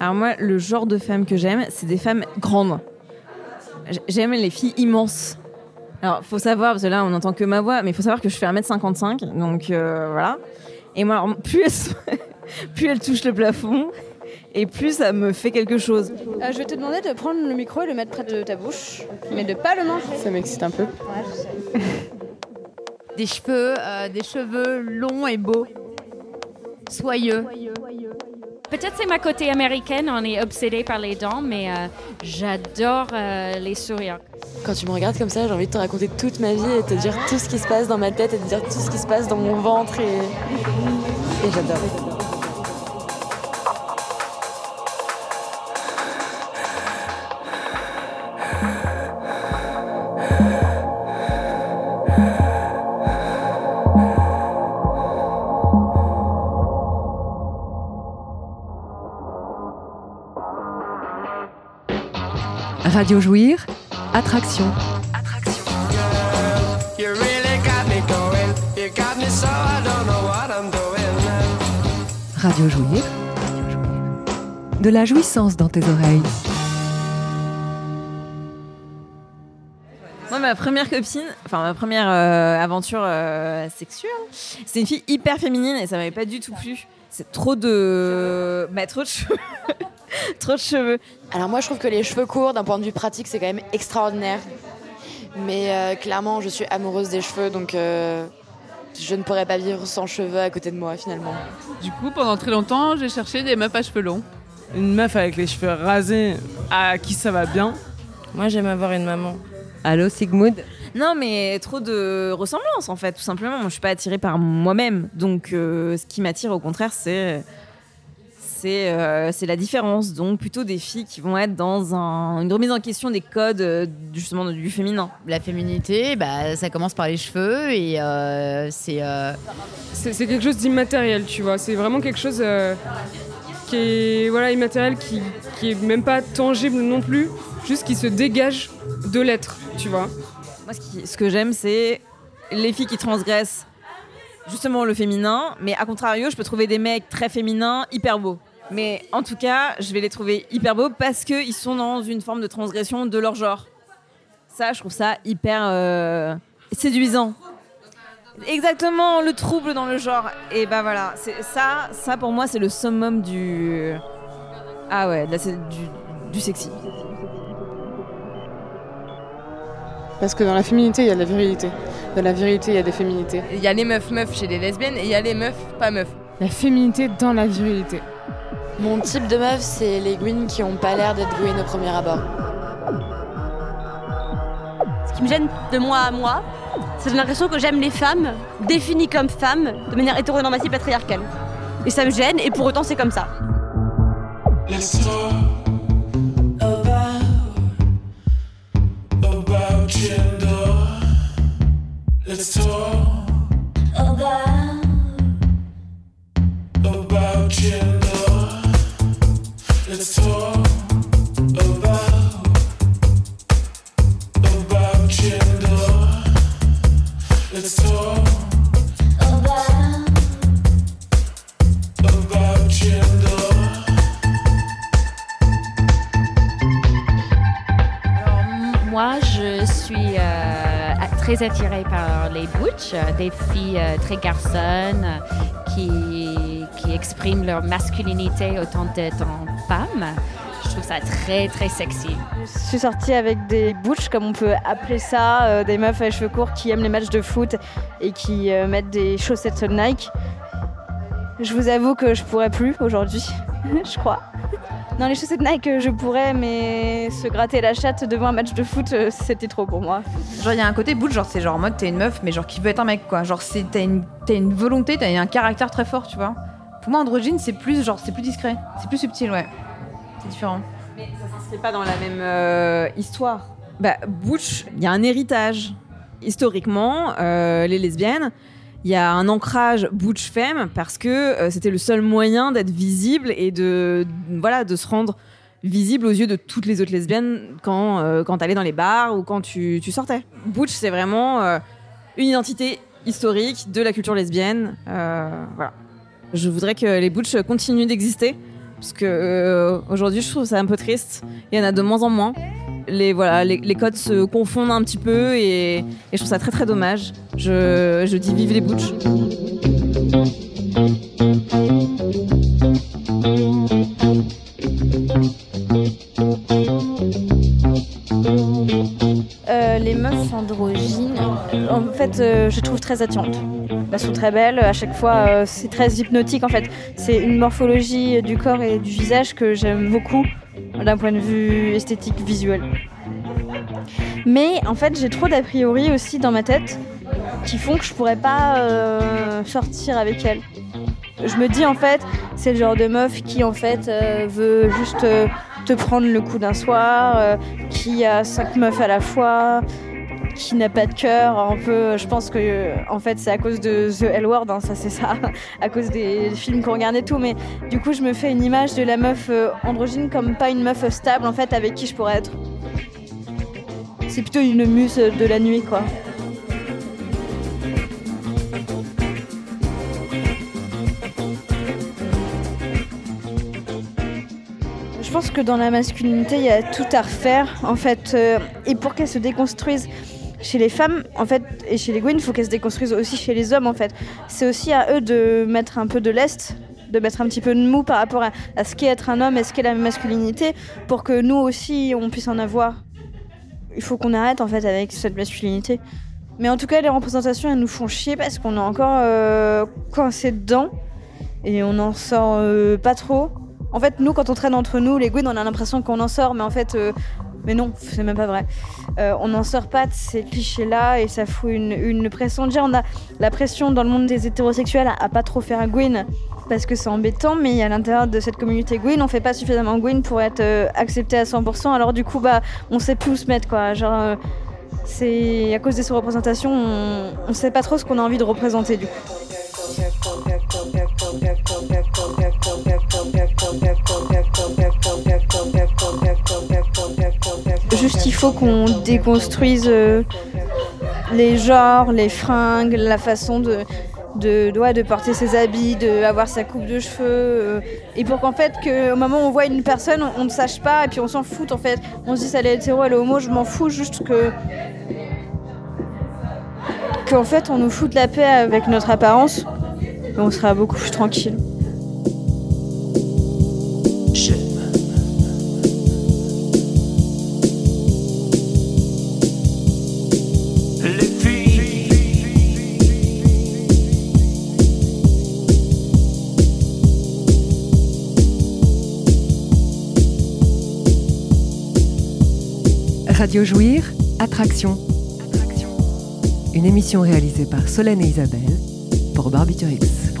Alors moi, le genre de femme que j'aime, c'est des femmes grandes. J'aime les filles immenses. Alors, faut savoir, parce que là, on n'entend que ma voix, mais il faut savoir que je fais 1m55, donc euh, voilà. Et moi, alors, plus elles, sont- plus elles touchent le plafond, et plus ça me fait quelque chose. Euh, je vais te demander de prendre le micro et le mettre près de ta bouche, mais de pas le manger. Ça m'excite un peu. Ouais, je sais. Des cheveux, euh, des cheveux longs et beaux. Soyeux. Peut-être c'est ma côté américaine, on est obsédé par les dents, mais euh, j'adore euh, les sourires. Quand tu me regardes comme ça, j'ai envie de te raconter toute ma vie et te dire tout ce qui se passe dans ma tête et te dire tout ce qui se passe dans mon ventre et, et j'adore. What I'm doing. Radio Jouir. De la jouissance dans tes oreilles. Moi, ma première copine, enfin ma première euh, aventure euh, sexuelle, c'est une fille hyper féminine et ça m'avait pas du tout plu. C'est trop de, bah, trop de cheveux, trop de cheveux. Alors moi je trouve que les cheveux courts d'un point de vue pratique c'est quand même extraordinaire. Mais euh, clairement je suis amoureuse des cheveux donc euh, je ne pourrais pas vivre sans cheveux à côté de moi finalement. Du coup, pendant très longtemps, j'ai cherché des meufs à cheveux longs. Une meuf avec les cheveux rasés, à qui ça va bien? Moi, j'aime avoir une maman. Allô Sigmund Non, mais trop de ressemblance en fait, tout simplement. Moi, je suis pas attirée par moi-même, donc euh, ce qui m'attire au contraire, c'est c'est euh, c'est la différence. Donc plutôt des filles qui vont être dans un- une remise en question des codes euh, justement du féminin. La féminité, bah, ça commence par les cheveux et euh, c'est. euh, C'est c'est quelque chose d'immatériel, tu vois. C'est vraiment quelque chose euh, qui est voilà, immatériel, qui, qui est même pas tangible non plus, juste qui se dégage de l'être, tu vois. Moi, ce, qui- ce que j'aime, c'est les filles qui transgressent justement le féminin, mais à contrario, je peux trouver des mecs très féminins, hyper beaux. Mais en tout cas, je vais les trouver hyper beaux parce qu'ils sont dans une forme de transgression de leur genre. Ça, je trouve ça hyper euh, séduisant. Exactement, le trouble dans le genre. Et bah voilà, ça, ça pour moi, c'est le summum du. Ah ouais, là, c'est du, du sexy. Parce que dans la féminité, il y a de la virilité. Dans la virilité, il y a des féminités. Il y a les meufs meufs chez les lesbiennes et il y a les meufs pas meufs. La féminité dans la virilité. Mon type de meuf c'est les gouines qui ont pas l'air d'être gouines au premier abord. Ce qui me gêne de moi à moi, c'est j'ai l'impression que j'aime les femmes définies comme femmes de manière hétéronormative patriarcale. Et ça me gêne, et pour autant c'est comme ça. Let's talk about, about gender. Let's talk about, about moi, je suis euh, très attirée par les butch, euh, des filles euh, très garçonnes qui, qui expriment leur masculinité autant d'être en femme. Je trouve ça très, très sexy. Je suis sortie avec des butch, comme on peut appeler ça, euh, des meufs à cheveux courts qui aiment les matchs de foot et qui euh, mettent des chaussettes Nike. Je vous avoue que je pourrais plus aujourd'hui, je crois. Non, les chaussettes Nike, euh, je pourrais, mais se gratter la chatte devant un match de foot, c'était trop pour moi. Genre, il y a un côté bout, genre, c'est genre en mode t'es une meuf, mais genre qui veut être un mec, quoi. Genre, t'as une, t'as une volonté, t'as un caractère très fort, tu vois. Pour moi, androgyne, c'est plus, genre, c'est plus discret, c'est plus subtil, ouais. C'est différent. Mais ça s'inscrit pas dans la même euh, histoire. Bah, Butch, il y a un héritage. Historiquement, euh, les lesbiennes, il y a un ancrage Butch femme parce que euh, c'était le seul moyen d'être visible et de, voilà, de se rendre visible aux yeux de toutes les autres lesbiennes quand, euh, quand t'allais dans les bars ou quand tu, tu sortais. Butch, c'est vraiment euh, une identité historique de la culture lesbienne. euh, voilà. Je voudrais que les butch continuent d'exister parce que euh, aujourd'hui je trouve ça un peu triste. Il y en a de moins en moins. Les, voilà, les, codes se confondent un petit peu et, et je trouve ça très très dommage. Je, je dis vive les butch. Euh, les meufs androgynes, en fait, euh, je trouve très attirantes. Elles sont très belles, à chaque fois, euh, c'est très hypnotique en fait. C'est une morphologie du corps et du visage que j'aime beaucoup d'un point de vue esthétique visuel. Mais en fait, j'ai trop d'a priori aussi dans ma tête qui font que je pourrais pas euh, sortir avec elles. Je me dis en fait, c'est le genre de meuf qui en fait euh, veut juste te prendre le coup d'un soir, qui a cinq meufs à la fois, qui n'a pas de cœur. Un peu, je pense que en fait c'est à cause de The L Word, hein, ça c'est ça, à cause des films qu'on regarde et tout. Mais du coup, je me fais une image de la meuf euh, androgyne comme pas une meuf stable en fait avec qui je pourrais être. C'est plutôt une muse de la nuit quoi. Je pense que dans la masculinité, il y a tout à refaire, en fait. euh, et pour qu'elle se déconstruise chez les femmes, en fait, et chez les Gwyn, il faut qu'elle se déconstruise aussi chez les hommes, en fait. C'est aussi à eux de mettre un peu de lest, de mettre un petit peu de mou par rapport à, à ce qu'est être un homme et ce qu'est la masculinité, pour que nous aussi, on puisse en avoir. Il faut qu'on arrête, en fait, avec cette masculinité. Mais en tout cas, les représentations, elles nous font chier parce qu'on est encore euh, coincé dedans et on n'en sort euh, pas trop. En fait, nous, quand on traîne entre nous, les Gwyn, on a l'impression qu'on en sort, mais en fait, euh, mais non, c'est même pas vrai. Euh, on n'en sort pas de ces clichés-là et ça fout une, pression. Déjà, on a la pression dans le monde des hétérosexuels à, pas trop faire Gwyn parce que c'est embêtant, mais à l'intérieur de cette communauté Gwyn, on fait pas suffisamment Gwyn pour être euh, accepté à 100%. Alors du coup, bah, on sait plus où se mettre, quoi. Genre, euh, c'est à cause de ces représentations, on, on sait pas trop ce qu'on a envie de représenter, du coup. Juste, il faut qu'on déconstruise euh, les genres, les fringues, la façon de, de, de, de porter ses habits, d'avoir sa coupe de cheveux. euh, et pour qu'en fait, que, au moment où on voit une personne, on, ne sache pas, et puis on s'en fout en fait. On se dit, ça elle est hétéro, elle est homo, je m'en fous, juste que. Qu'en fait, on nous fout la paix avec notre apparence, et on sera beaucoup plus tranquille. Radio Jouir, Attraction. Une émission réalisée par Solène et Isabelle pour Barbiturix.